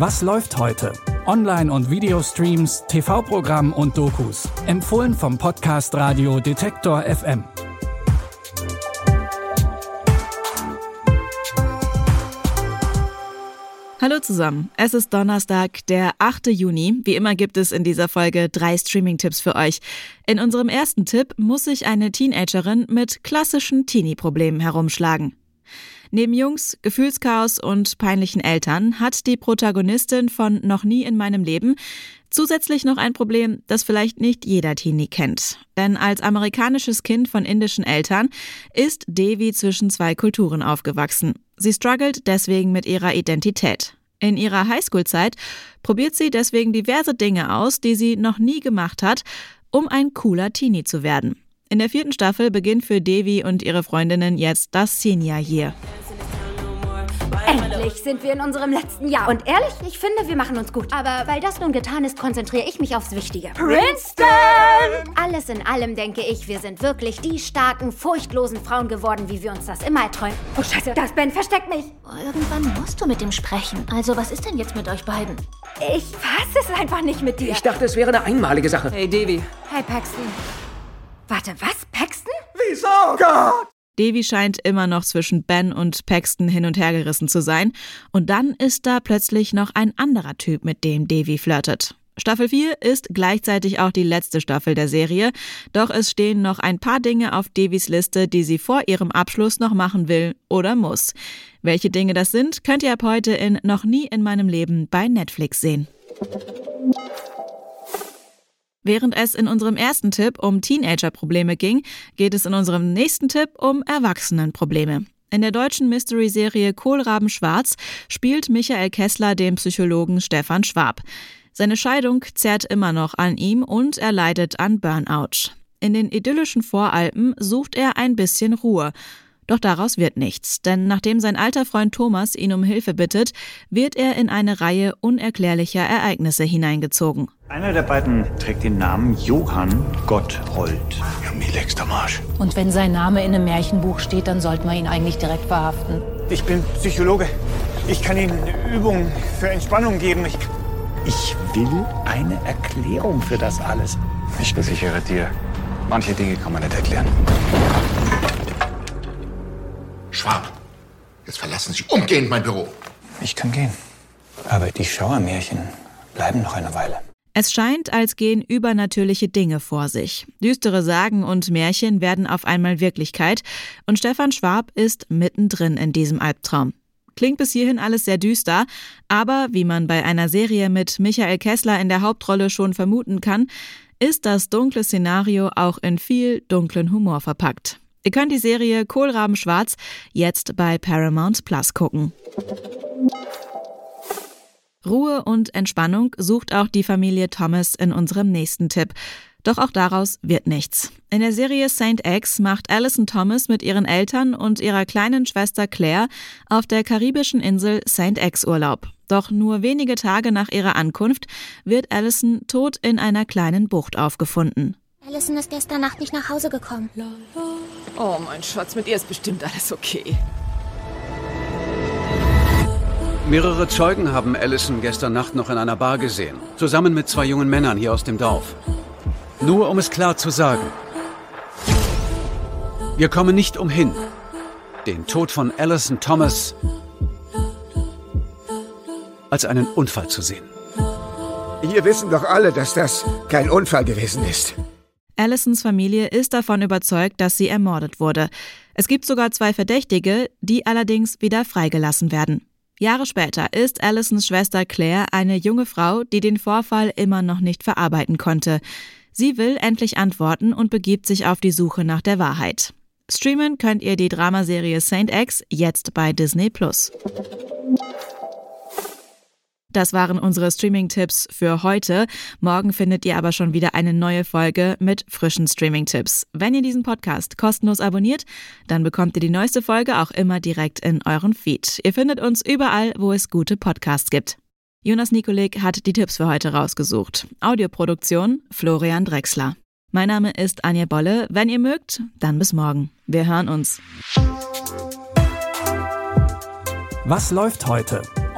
Was läuft heute? Online- und Videostreams, TV-Programm und Dokus. Empfohlen vom Podcast Radio Detektor FM. Hallo zusammen, es ist Donnerstag, der 8. Juni. Wie immer gibt es in dieser Folge drei Streaming-Tipps für euch. In unserem ersten Tipp muss sich eine Teenagerin mit klassischen Teenie-Problemen herumschlagen. Neben Jungs, Gefühlschaos und peinlichen Eltern hat die Protagonistin von Noch nie in meinem Leben zusätzlich noch ein Problem, das vielleicht nicht jeder Teenie kennt. Denn als amerikanisches Kind von indischen Eltern ist Devi zwischen zwei Kulturen aufgewachsen. Sie struggelt deswegen mit ihrer Identität. In ihrer Highschool-Zeit probiert sie deswegen diverse Dinge aus, die sie noch nie gemacht hat, um ein cooler Teenie zu werden. In der vierten Staffel beginnt für Devi und ihre Freundinnen jetzt das Senior Year. Endlich sind wir in unserem letzten Jahr. Und ehrlich, ich finde, wir machen uns gut. Aber weil das nun getan ist, konzentriere ich mich aufs Wichtige. Princeton! Alles in allem denke ich, wir sind wirklich die starken, furchtlosen Frauen geworden, wie wir uns das immer erträumen. Oh Scheiße, das Ben versteckt mich. Irgendwann musst du mit ihm sprechen. Also was ist denn jetzt mit euch beiden? Ich fasse es einfach nicht mit dir. Ich dachte, es wäre eine einmalige Sache. Hey, Devi. Hi, Paxton. Warte, was? Paxton? Wieso? Gott! Devi scheint immer noch zwischen Ben und Paxton hin und her gerissen zu sein. Und dann ist da plötzlich noch ein anderer Typ, mit dem Devi flirtet. Staffel 4 ist gleichzeitig auch die letzte Staffel der Serie, doch es stehen noch ein paar Dinge auf Devis Liste, die sie vor ihrem Abschluss noch machen will oder muss. Welche Dinge das sind, könnt ihr ab heute in Noch nie in meinem Leben bei Netflix sehen. Während es in unserem ersten Tipp um Teenager-Probleme ging, geht es in unserem nächsten Tipp um Erwachsenenprobleme. In der deutschen Mystery-Serie Kohlraben Schwarz spielt Michael Kessler den Psychologen Stefan Schwab. Seine Scheidung zerrt immer noch an ihm und er leidet an Burnout. In den idyllischen Voralpen sucht er ein bisschen Ruhe. Doch daraus wird nichts, denn nachdem sein alter Freund Thomas ihn um Hilfe bittet, wird er in eine Reihe unerklärlicher Ereignisse hineingezogen. Einer der beiden trägt den Namen Johann Gotthold. Ja, mir leckst am Arsch. Und wenn sein Name in einem Märchenbuch steht, dann sollten wir ihn eigentlich direkt verhaften. Ich bin Psychologe. Ich kann Ihnen Übungen für Entspannung geben. Ich, ich will eine Erklärung für das alles. Ich versichere dir, manche Dinge kann man nicht erklären. Schwab, jetzt verlassen Sie umgehend mein Büro. Ich kann gehen. Aber die Schauermärchen bleiben noch eine Weile. Es scheint, als gehen übernatürliche Dinge vor sich. Düstere Sagen und Märchen werden auf einmal Wirklichkeit und Stefan Schwab ist mittendrin in diesem Albtraum. Klingt bis hierhin alles sehr düster, aber wie man bei einer Serie mit Michael Kessler in der Hauptrolle schon vermuten kann, ist das dunkle Szenario auch in viel dunklen Humor verpackt. Ihr könnt die Serie Kohlraben Schwarz jetzt bei Paramount Plus gucken. Ruhe und Entspannung sucht auch die Familie Thomas in unserem nächsten Tipp. Doch auch daraus wird nichts. In der Serie St. X macht Alison Thomas mit ihren Eltern und ihrer kleinen Schwester Claire auf der karibischen Insel St. X Urlaub. Doch nur wenige Tage nach ihrer Ankunft wird Alison tot in einer kleinen Bucht aufgefunden. Alison ist gestern Nacht nicht nach Hause gekommen. Oh, mein Schatz, mit ihr ist bestimmt alles okay. Mehrere Zeugen haben Allison gestern Nacht noch in einer Bar gesehen, zusammen mit zwei jungen Männern hier aus dem Dorf. Nur um es klar zu sagen. Wir kommen nicht umhin, den Tod von Allison Thomas als einen Unfall zu sehen. Hier wissen doch alle, dass das kein Unfall gewesen ist. Allisons Familie ist davon überzeugt, dass sie ermordet wurde. Es gibt sogar zwei Verdächtige, die allerdings wieder freigelassen werden. Jahre später ist Allisons Schwester Claire eine junge Frau, die den Vorfall immer noch nicht verarbeiten konnte. Sie will endlich antworten und begibt sich auf die Suche nach der Wahrheit. Streamen könnt ihr die Dramaserie Saint X jetzt bei Disney Plus. Das waren unsere Streaming-Tipps für heute. Morgen findet ihr aber schon wieder eine neue Folge mit frischen Streaming-Tipps. Wenn ihr diesen Podcast kostenlos abonniert, dann bekommt ihr die neueste Folge auch immer direkt in euren Feed. Ihr findet uns überall, wo es gute Podcasts gibt. Jonas Nikolik hat die Tipps für heute rausgesucht. Audioproduktion Florian Drexler. Mein Name ist Anja Bolle. Wenn ihr mögt, dann bis morgen. Wir hören uns. Was läuft heute?